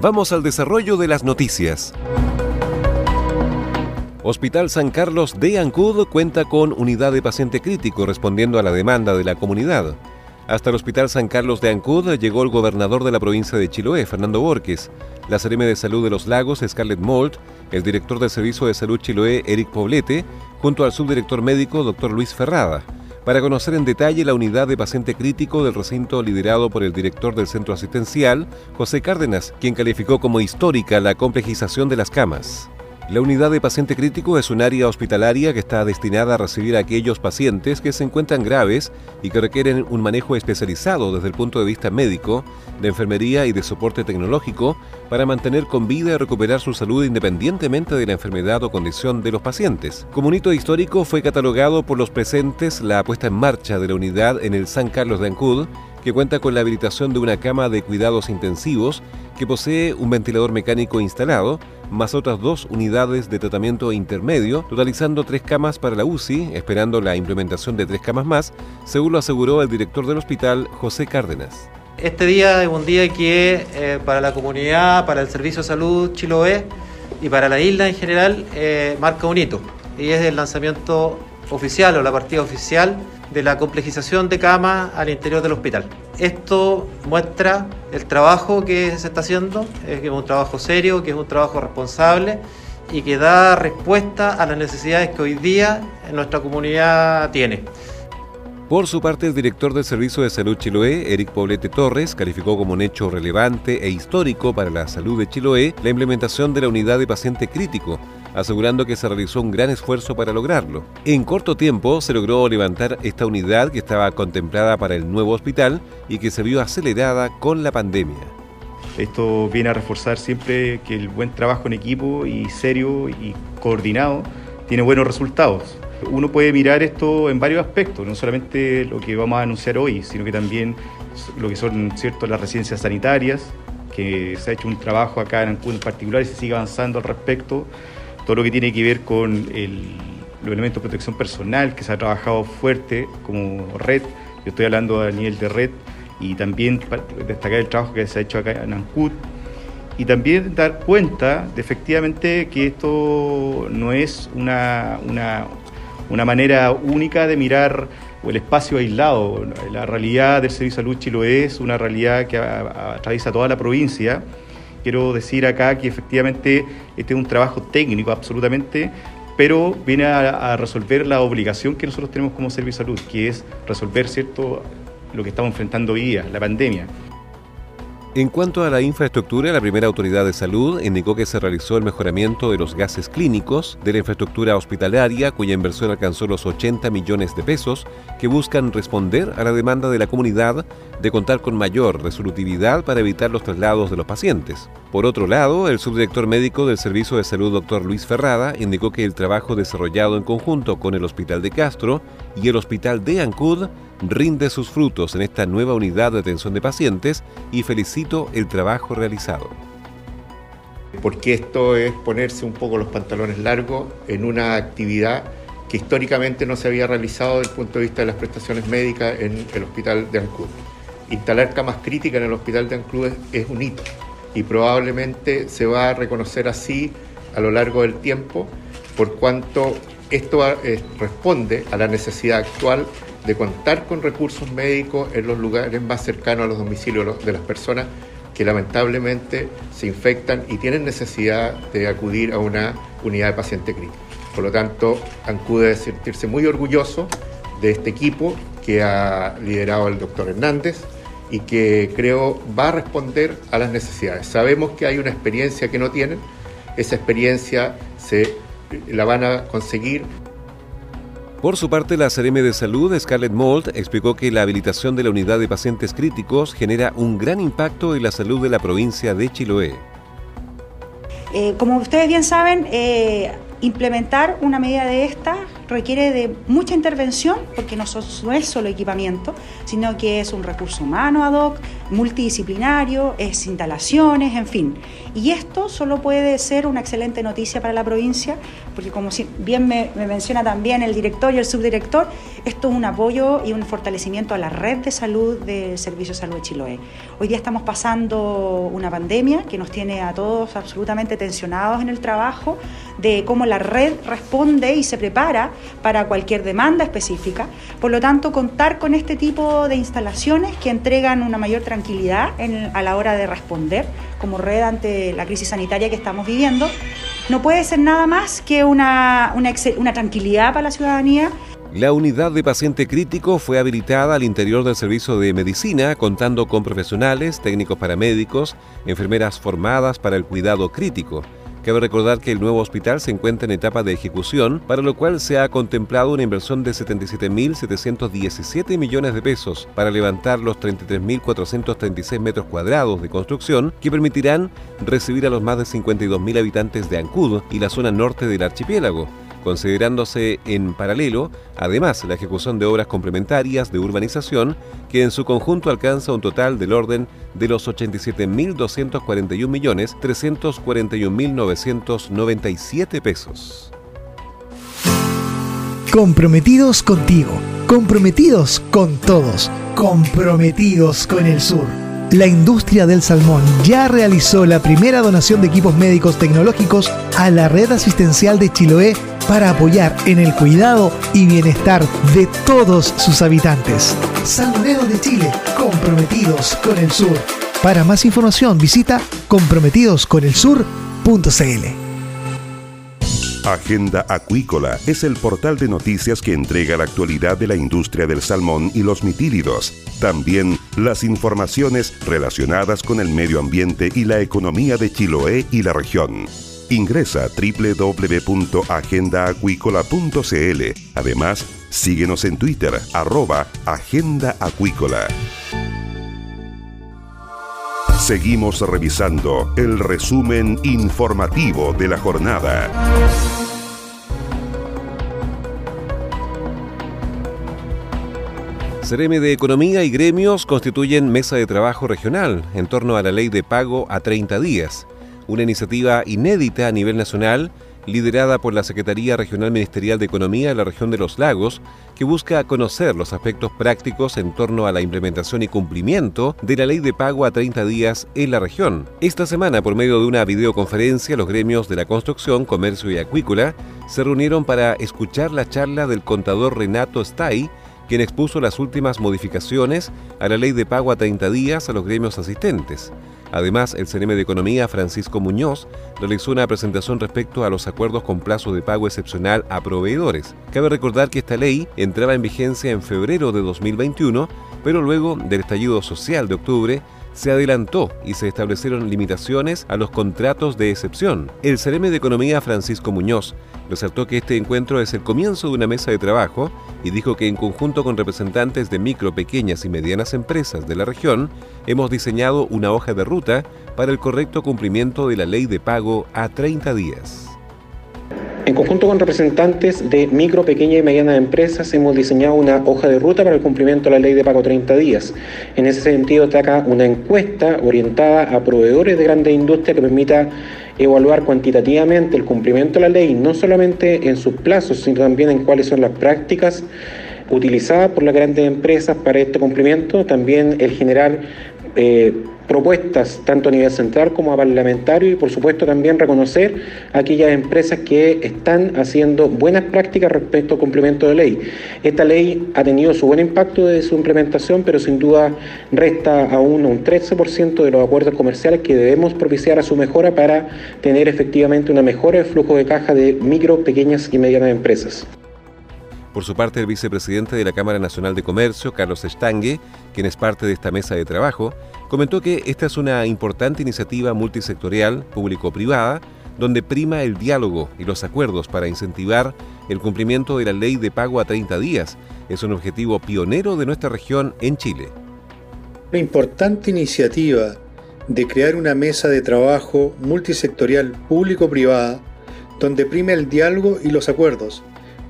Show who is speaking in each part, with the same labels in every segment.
Speaker 1: Vamos al desarrollo de las noticias. Hospital San Carlos de Ancud cuenta con unidad de paciente crítico respondiendo a la demanda de la comunidad. Hasta el Hospital San Carlos de Ancud llegó el gobernador de la provincia de Chiloé, Fernando Borges, la CRM de Salud de los Lagos, Scarlett Mold, el director del Servicio de Salud Chiloé, Eric Poblete, junto al subdirector médico, doctor Luis Ferrada, para conocer en detalle la unidad de paciente crítico del recinto liderado por el director del centro asistencial, José Cárdenas, quien calificó como histórica la complejización de las camas. La unidad de paciente crítico es un área hospitalaria que está destinada a recibir a aquellos pacientes que se encuentran graves y que requieren un manejo especializado desde el punto de vista médico, de enfermería y de soporte tecnológico para mantener con vida y recuperar su salud independientemente de la enfermedad o condición de los pacientes. Como un hito histórico fue catalogado por los presentes la puesta en marcha de la unidad en el San Carlos de Ancud, que cuenta con la habilitación de una cama de cuidados intensivos que posee un ventilador mecánico instalado, más otras dos unidades de tratamiento intermedio, totalizando tres camas para la UCI, esperando la implementación de tres camas más, según lo aseguró el director del hospital, José Cárdenas.
Speaker 2: Este día es un día que eh, para la comunidad, para el Servicio de Salud Chiloé y para la isla en general eh, marca un hito y es el lanzamiento oficial o la partida oficial de la complejización de camas al interior del hospital. Esto muestra el trabajo que se está haciendo, que es un trabajo serio, que es un trabajo responsable y que da respuesta a las necesidades que hoy día nuestra comunidad tiene.
Speaker 1: Por su parte, el director del Servicio de Salud Chiloé, Eric Poblete Torres, calificó como un hecho relevante e histórico para la salud de Chiloé la implementación de la unidad de paciente crítico, asegurando que se realizó un gran esfuerzo para lograrlo. En corto tiempo se logró levantar esta unidad que estaba contemplada para el nuevo hospital y que se vio acelerada con la pandemia.
Speaker 3: Esto viene a reforzar siempre que el buen trabajo en equipo y serio y coordinado tiene buenos resultados. Uno puede mirar esto en varios aspectos, no solamente lo que vamos a anunciar hoy, sino que también lo que son cierto, las residencias sanitarias, que se ha hecho un trabajo acá en Ancún en particular y se sigue avanzando al respecto. Todo lo que tiene que ver con los elementos de protección personal, que se ha trabajado fuerte como red, yo estoy hablando a nivel de red, y también destacar el trabajo que se ha hecho acá en Ancud y también dar cuenta de efectivamente que esto no es una, una, una manera única de mirar el espacio aislado. La realidad del Servicio de Salud Chiloé es una realidad que atraviesa toda la provincia. Quiero decir acá que efectivamente este es un trabajo técnico absolutamente, pero viene a, resolver la obligación que nosotros tenemos como Servicio Salud, que es resolver cierto lo que estamos enfrentando hoy día, la pandemia.
Speaker 1: En cuanto a la infraestructura, la primera autoridad de salud indicó que se realizó el mejoramiento de los gases clínicos, de la infraestructura hospitalaria, cuya inversión alcanzó los 80 millones de pesos, que buscan responder a la demanda de la comunidad de contar con mayor resolutividad para evitar los traslados de los pacientes. Por otro lado, el subdirector médico del Servicio de Salud, doctor Luis Ferrada, indicó que el trabajo desarrollado en conjunto con el Hospital de Castro y el Hospital de Ancud rinde sus frutos en esta nueva unidad de atención de pacientes y felicito el trabajo realizado.
Speaker 4: Porque esto es ponerse un poco los pantalones largos en una actividad que históricamente no se había realizado desde el punto de vista de las prestaciones médicas en el hospital de Ancud. Instalar camas críticas en el hospital de Ancud es un hito y probablemente se va a reconocer así a lo largo del tiempo por cuanto esto eh, responde a la necesidad actual de contar con recursos médicos en los lugares más cercanos a los domicilios de las personas que lamentablemente se infectan y tienen necesidad de acudir a una unidad de paciente crítico. Por lo tanto, ANCUD debe sentirse muy orgulloso de este equipo que ha liderado el doctor Hernández y que creo va a responder a las necesidades. Sabemos que hay una experiencia que no tienen, esa experiencia se la van a conseguir
Speaker 1: por su parte, la CRM de Salud, Scarlett Mold, explicó que la habilitación de la unidad de pacientes críticos genera un gran impacto en la salud de la provincia de Chiloé.
Speaker 5: Eh, como ustedes bien saben, eh, implementar una medida de esta requiere de mucha intervención porque no, es solo equipamiento, sino que es un recurso humano ad hoc, multidisciplinario, es instalaciones, en fin. Y esto solo puede ser una excelente noticia para la provincia, porque como bien me, menciona también el director y el subdirector, esto es un apoyo y un fortalecimiento a la red de salud del Servicio de Salud de Chiloé. Hoy día estamos pasando una pandemia que nos tiene a todos absolutamente tensionados en el trabajo de cómo la red responde y se prepara para cualquier demanda específica. Por lo tanto, contar con este tipo de instalaciones que entregan una mayor tranquilidad a la hora de responder como red ante la crisis sanitaria que estamos viviendo, no puede ser nada más que una, una tranquilidad para la ciudadanía
Speaker 1: la unidad de paciente crítico fue habilitada al interior del servicio de medicina, contando con profesionales, técnicos paramédicos, enfermeras formadas para el cuidado crítico. Cabe recordar que el nuevo hospital se encuentra en etapa de ejecución, para lo cual se ha contemplado una inversión de 77.717 millones de pesos para levantar los 33.436 metros cuadrados de construcción que permitirán recibir a los más de 52.000 habitantes de Ancud y la zona norte del archipiélago considerándose en paralelo, además, la ejecución de obras complementarias de urbanización que en su conjunto alcanza un total del orden de los 87.241.341.997 pesos.
Speaker 6: Comprometidos contigo, comprometidos con todos, comprometidos con el sur la industria del salmón ya realizó la primera donación de equipos médicos tecnológicos a la red asistencial de Chiloé para apoyar en el cuidado y bienestar de todos sus habitantes. Salmoneros de Chile, comprometidos con el sur. Para más información visita comprometidosconelsur.cl.
Speaker 7: Agenda Acuícola es el portal de noticias que entrega la actualidad de la industria del salmón y los mitílidos. También las informaciones relacionadas con el medio ambiente y la economía de Chiloé y la región. Ingresa a www.agendaacuícola.cl. Además, síguenos en Twitter, arroba Agenda Acuícola. Seguimos revisando el resumen informativo de la jornada.
Speaker 1: CRM de Economía y Gremios constituyen mesa de trabajo regional en torno a la ley de pago a 30 días, una iniciativa inédita a nivel nacional liderada por la Secretaría Regional Ministerial de Economía de la región de los lagos, que busca conocer los aspectos prácticos en torno a la implementación y cumplimiento de la ley de pago a 30 días en la región. Esta semana, por medio de una videoconferencia, los gremios de la construcción, comercio y acuícola se reunieron para escuchar la charla del contador Renato Stay, quien expuso las últimas modificaciones a la ley de pago a 30 días a los gremios asistentes. Además, el CNM de Economía, Francisco Muñoz, realizó una presentación respecto a los acuerdos con plazo de pago excepcional a proveedores. Cabe recordar que esta ley entraba en vigencia en febrero de 2021, pero luego del estallido social de octubre, se adelantó y se establecieron limitaciones a los contratos de excepción. El CRM de Economía Francisco Muñoz resaltó que este encuentro es el comienzo de una mesa de trabajo y dijo que en conjunto con representantes de micro, pequeñas y medianas empresas de la región hemos diseñado una hoja de ruta para el correcto cumplimiento de la ley de pago a 30 días.
Speaker 8: En conjunto con representantes de micro, pequeñas y medianas empresas hemos diseñado una hoja de ruta para el cumplimiento de la ley de pago 30 días. En ese sentido está una encuesta orientada a proveedores de grandes industrias que permita evaluar cuantitativamente el cumplimiento de la ley, no solamente en sus plazos, sino también en cuáles son las prácticas utilizadas por las grandes empresas para este cumplimiento, también el generar eh, propuestas tanto a nivel central como a parlamentario y por supuesto también reconocer aquellas empresas que están haciendo buenas prácticas respecto al cumplimiento de ley. Esta ley ha tenido su buen impacto de su implementación, pero sin duda resta aún un 13% de los acuerdos comerciales que debemos propiciar a su mejora para tener efectivamente una mejora de flujo de caja de micro, pequeñas y medianas empresas.
Speaker 1: Por su parte, el vicepresidente de la Cámara Nacional de Comercio, Carlos Estangue, quien es parte de esta mesa de trabajo, comentó que esta es una importante iniciativa multisectorial, público-privada, donde prima el diálogo y los acuerdos para incentivar el cumplimiento de la ley de pago a 30 días. Es un objetivo pionero de nuestra región en Chile.
Speaker 9: Una importante iniciativa de crear una mesa de trabajo multisectorial público-privada donde prime el diálogo y los acuerdos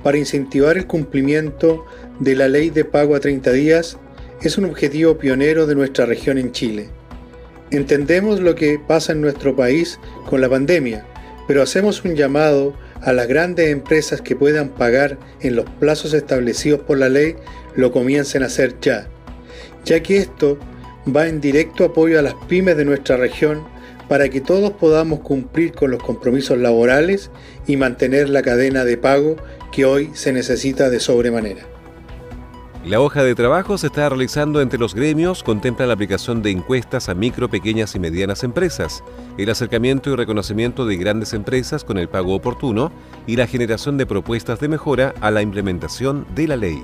Speaker 9: para incentivar el cumplimiento de la ley de pago a 30 días es un objetivo pionero de nuestra región en Chile. Entendemos lo que pasa en nuestro país con la pandemia, pero hacemos un llamado a las grandes empresas que puedan pagar en los plazos establecidos por la ley, lo comiencen a hacer ya, ya que esto va en directo apoyo a las pymes de nuestra región para que todos podamos cumplir con los compromisos laborales y mantener la cadena de pago que hoy se necesita de sobremanera.
Speaker 1: La hoja de trabajo se está realizando entre los gremios, contempla la aplicación de encuestas a micro, pequeñas y medianas empresas, el acercamiento y reconocimiento de grandes empresas con el pago oportuno y la generación de propuestas de mejora a la implementación de la ley.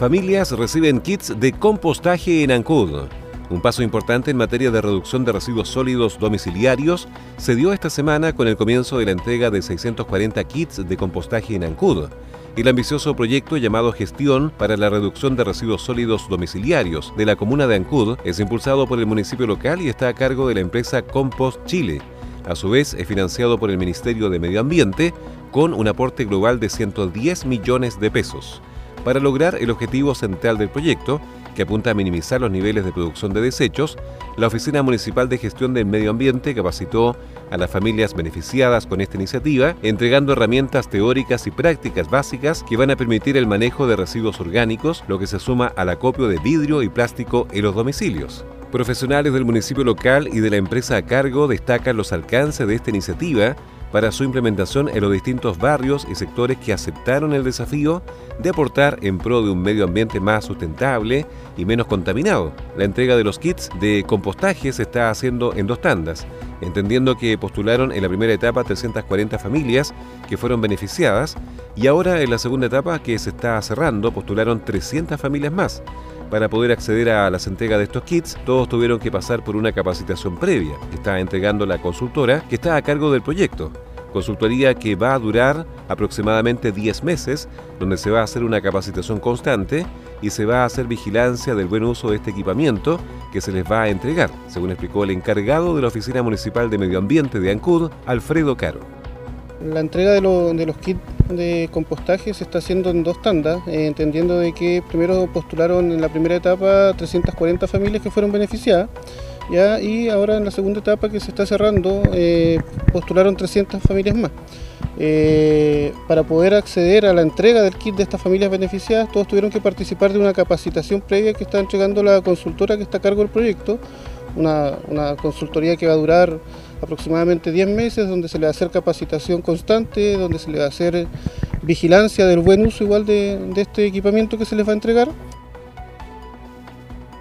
Speaker 1: Familias reciben kits de compostaje en Ancud. Un paso importante en materia de reducción de residuos sólidos domiciliarios se dio esta semana con el comienzo de la entrega de 640 kits de compostaje en Ancud. El ambicioso proyecto llamado Gestión para la Reducción de Residuos Sólidos Domiciliarios de la comuna de Ancud es impulsado por el municipio local y está a cargo de la empresa Compost Chile. A su vez, es financiado por el Ministerio de Medio Ambiente con un aporte global de 110 millones de pesos para lograr el objetivo central del proyecto, que apunta a minimizar los niveles de producción de desechos, la Oficina Municipal de Gestión del Medio Ambiente capacitó a las familias beneficiadas con esta iniciativa, entregando herramientas teóricas y prácticas básicas que van a permitir el manejo de residuos orgánicos, lo que se suma al acopio de vidrio y plástico en los domicilios. Profesionales del municipio local y de la empresa a cargo destacan los alcances de esta iniciativa, para su implementación en los distintos barrios y sectores que aceptaron el desafío de aportar en pro de un medio ambiente más sustentable y menos contaminado. La entrega de los kits de compostaje se está haciendo en dos tandas, entendiendo que postularon en la primera etapa 340 familias que fueron beneficiadas y ahora en la segunda etapa que se está cerrando postularon 300 familias más. Para poder acceder a las entregas de estos kits, todos tuvieron que pasar por una capacitación previa que está entregando la consultora que está a cargo del proyecto. Consultoría que va a durar aproximadamente 10 meses, donde se va a hacer una capacitación constante y se va a hacer vigilancia del buen uso de este equipamiento que se les va a entregar, según explicó el encargado de la Oficina Municipal de Medio Ambiente de Ancud, Alfredo Caro.
Speaker 10: La entrega de, los kits de compostaje se está haciendo en dos tandas, eh, entendiendo de que primero postularon en la primera etapa 340 familias que fueron beneficiadas, ¿ya? y ahora en la segunda etapa que se está cerrando eh, postularon 300 familias más. Eh, para poder acceder a la entrega del kit de estas familias beneficiadas, todos tuvieron que participar de una capacitación previa que está entregando la consultora que está a cargo del proyecto, una, una consultoría que va a durar aproximadamente 10 meses, donde se le va a hacer capacitación constante, donde se le va a hacer vigilancia del buen uso igual de, este equipamiento que se les va a entregar.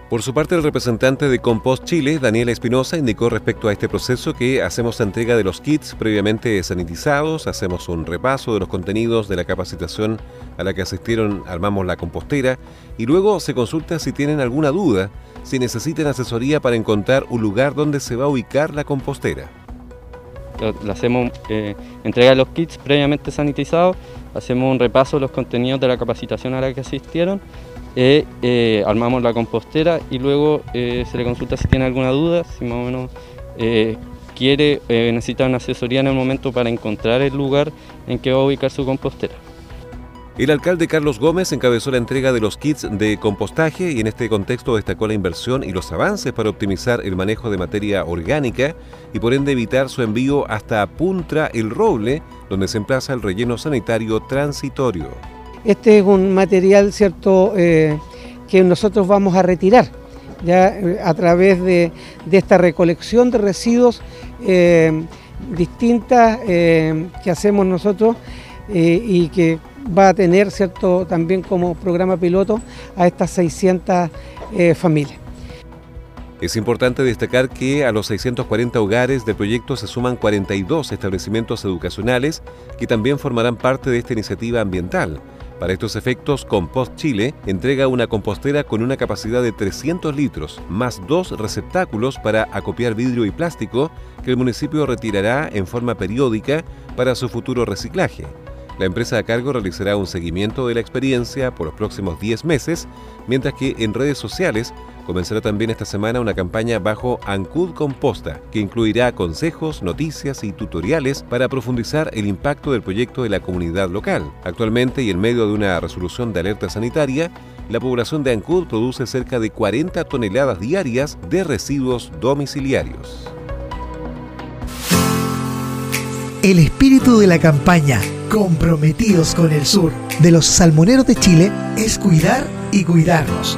Speaker 1: Por su parte, el representante de Compost Chile, Daniel Espinosa, indicó respecto a este proceso que hacemos entrega de los kits previamente sanitizados, hacemos un repaso de los contenidos de la capacitación a la que asistieron, armamos la compostera y luego se consulta si tienen alguna duda si necesitan asesoría para encontrar un lugar donde se va a ubicar la compostera.
Speaker 11: Hacemos eh, entrega de los kits previamente sanitizados, hacemos un repaso de los contenidos de la capacitación a la que asistieron, eh, eh, armamos la compostera y luego se le consulta si tiene alguna duda, si más o menos quiere, necesita una asesoría en el momento para encontrar el lugar en que va a ubicar su compostera.
Speaker 1: El alcalde Carlos Gómez encabezó la entrega de los kits de compostaje y en este contexto destacó la inversión y los avances para optimizar el manejo de materia orgánica y por ende evitar su envío hasta Puntra el Roble, donde se emplaza el relleno sanitario transitorio.
Speaker 12: Este es un material cierto eh, que nosotros vamos a retirar ya eh, a través de, esta recolección de residuos distintas que hacemos nosotros y que va a tener cierto también como programa piloto a estas 600 familias.
Speaker 1: Es importante destacar que a los 640 hogares del proyecto se suman 42 establecimientos educacionales que también formarán parte de esta iniciativa ambiental. Para estos efectos, Compost Chile entrega una compostera con una capacidad de 300 litros, más dos receptáculos para acopiar vidrio y plástico que el municipio retirará en forma periódica para su futuro reciclaje. La empresa a cargo realizará un seguimiento de la experiencia por los próximos 10 meses, mientras que en redes sociales comenzará también esta semana una campaña bajo Ancud Composta, que incluirá consejos, noticias y tutoriales para profundizar el impacto del proyecto de la comunidad local. Actualmente y en medio de una resolución de alerta sanitaria, la población de Ancud produce cerca de 40 toneladas diarias de residuos domiciliarios.
Speaker 6: El espíritu de la campaña Comprometidos con el Sur de los salmoneros de Chile es cuidar y cuidarnos.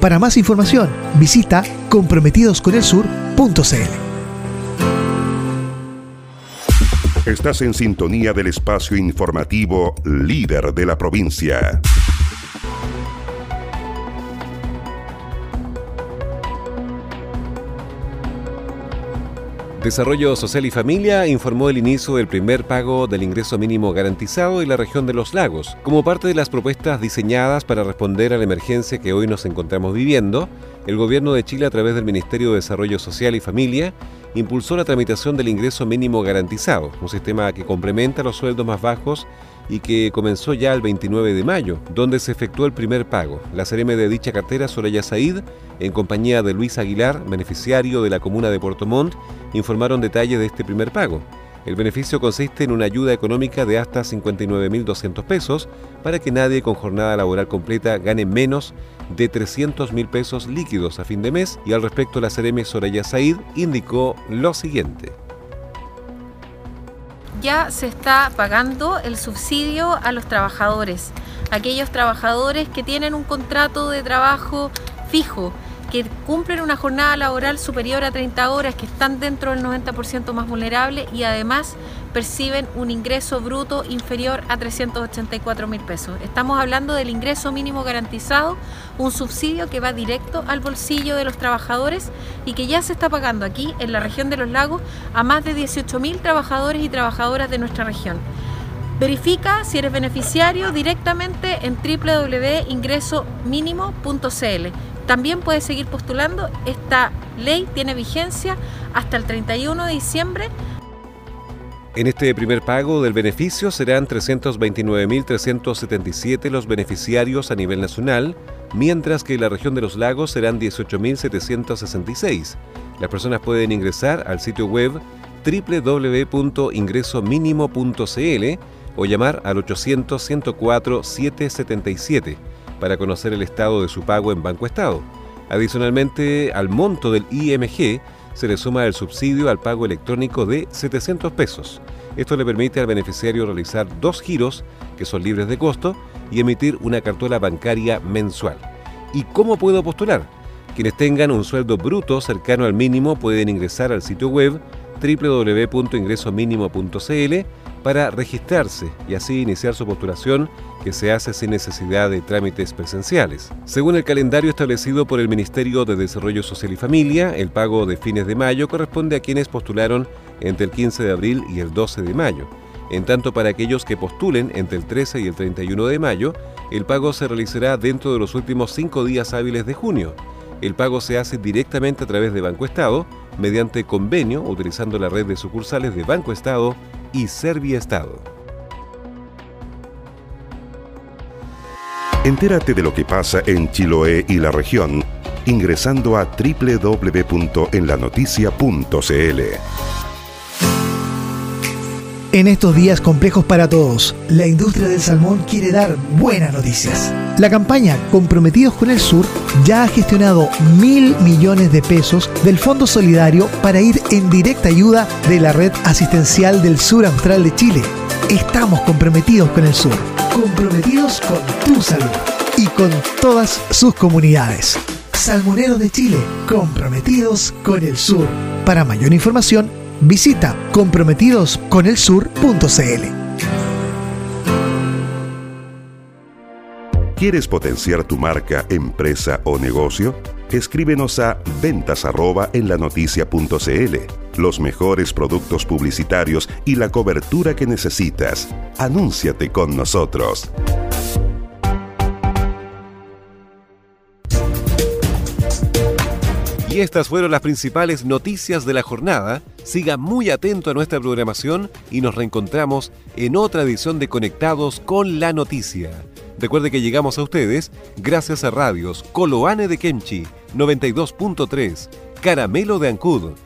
Speaker 6: Para más información, visita comprometidosconelsur.cl.
Speaker 7: Estás en sintonía del espacio informativo líder de la provincia.
Speaker 1: Desarrollo Social y Familia informó el inicio del primer pago del ingreso mínimo garantizado en la región de los lagos. Como parte de las propuestas diseñadas para responder a la emergencia que hoy nos encontramos viviendo, el Gobierno de Chile a través del Ministerio de Desarrollo Social y Familia impulsó la tramitación del ingreso mínimo garantizado, un sistema que complementa los sueldos más bajos y que comenzó ya el 29 de mayo, donde se efectuó el primer pago. La CRM de dicha cartera, Soraya Said, en compañía de Luis Aguilar, beneficiario de la comuna de Puerto Montt, informaron detalles de este primer pago. El beneficio consiste en una ayuda económica de hasta 59.200 pesos para que nadie con jornada laboral completa gane menos de 300.000 pesos líquidos a fin de mes. Y al respecto la CRM Soraya Said indicó lo siguiente.
Speaker 13: Ya se está pagando el subsidio a los trabajadores, aquellos trabajadores que tienen un contrato de trabajo fijo, que cumplen una jornada laboral superior a 30 horas, que están dentro del 90% más vulnerable y además perciben un ingreso bruto inferior a 384 mil pesos. Estamos hablando del ingreso mínimo garantizado, un subsidio que va directo al bolsillo de los trabajadores y que ya se está pagando aquí en la región de los lagos a más de 18 mil trabajadores y trabajadoras de nuestra región. Verifica si eres beneficiario directamente en www.ingresomínimo.cl. También puedes seguir postulando. Esta ley tiene vigencia hasta el 31 de diciembre
Speaker 1: en este primer pago del beneficio serán 329.377 los beneficiarios a nivel nacional, mientras que en la región de los lagos serán 18.766. Las personas pueden ingresar al sitio web www.ingresomínimo.cl o llamar al 800-104-777 para conocer el estado de su pago en Banco Estado. Adicionalmente, al monto del IMG se le suma el subsidio al pago electrónico de 700 pesos. Esto le permite al beneficiario realizar dos giros que son libres de costo y emitir una cartola bancaria mensual. ¿Y cómo puedo postular? Quienes tengan un sueldo bruto cercano al mínimo pueden ingresar al sitio web www.ingresomínimo.cl para registrarse y así iniciar su postulación que se hace sin necesidad de trámites presenciales. Según el calendario establecido por el Ministerio de Desarrollo Social y Familia, el pago de fines de mayo corresponde a quienes postularon entre el 15 de abril y el 12 de mayo. En tanto, para aquellos que postulen entre el 13 y el 31 de mayo, el pago se realizará dentro de los últimos cinco días hábiles de junio. El pago se hace directamente a través de Banco Estado, mediante convenio, utilizando la red de sucursales de Banco Estado y Serviestado.
Speaker 7: Entérate de lo que pasa en Chiloé y la región ingresando a www.enlanoticia.cl.
Speaker 6: En estos días complejos para todos, la industria del salmón quiere dar buenas noticias. La campaña Comprometidos con el Sur ya ha gestionado mil millones de pesos del Fondo Solidario para ir en directa ayuda de la red asistencial del sur austral de Chile. Estamos comprometidos con el sur, comprometidos con tu salud y con todas sus comunidades. Salmoneros de Chile, comprometidos con el sur. Para mayor información, visita comprometidosconelsur.cl.
Speaker 7: ¿Quieres potenciar tu marca, empresa o negocio? Escríbenos a ventas Los mejores productos publicitarios y la cobertura que necesitas. Anúnciate con nosotros.
Speaker 1: Y estas fueron las principales noticias de la jornada. Siga muy atento a nuestra programación y nos reencontramos en otra edición de Conectados con la Noticia. Recuerde que llegamos a ustedes gracias a radios Coloane de Kemchi 92.3, Caramelo de Ancud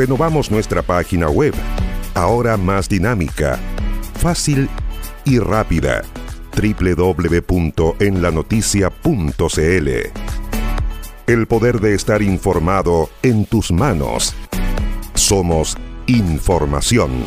Speaker 7: Renovamos nuestra página web, ahora más dinámica, fácil y rápida www.enlanoticia.cl El poder de estar informado en tus manos. Somos información.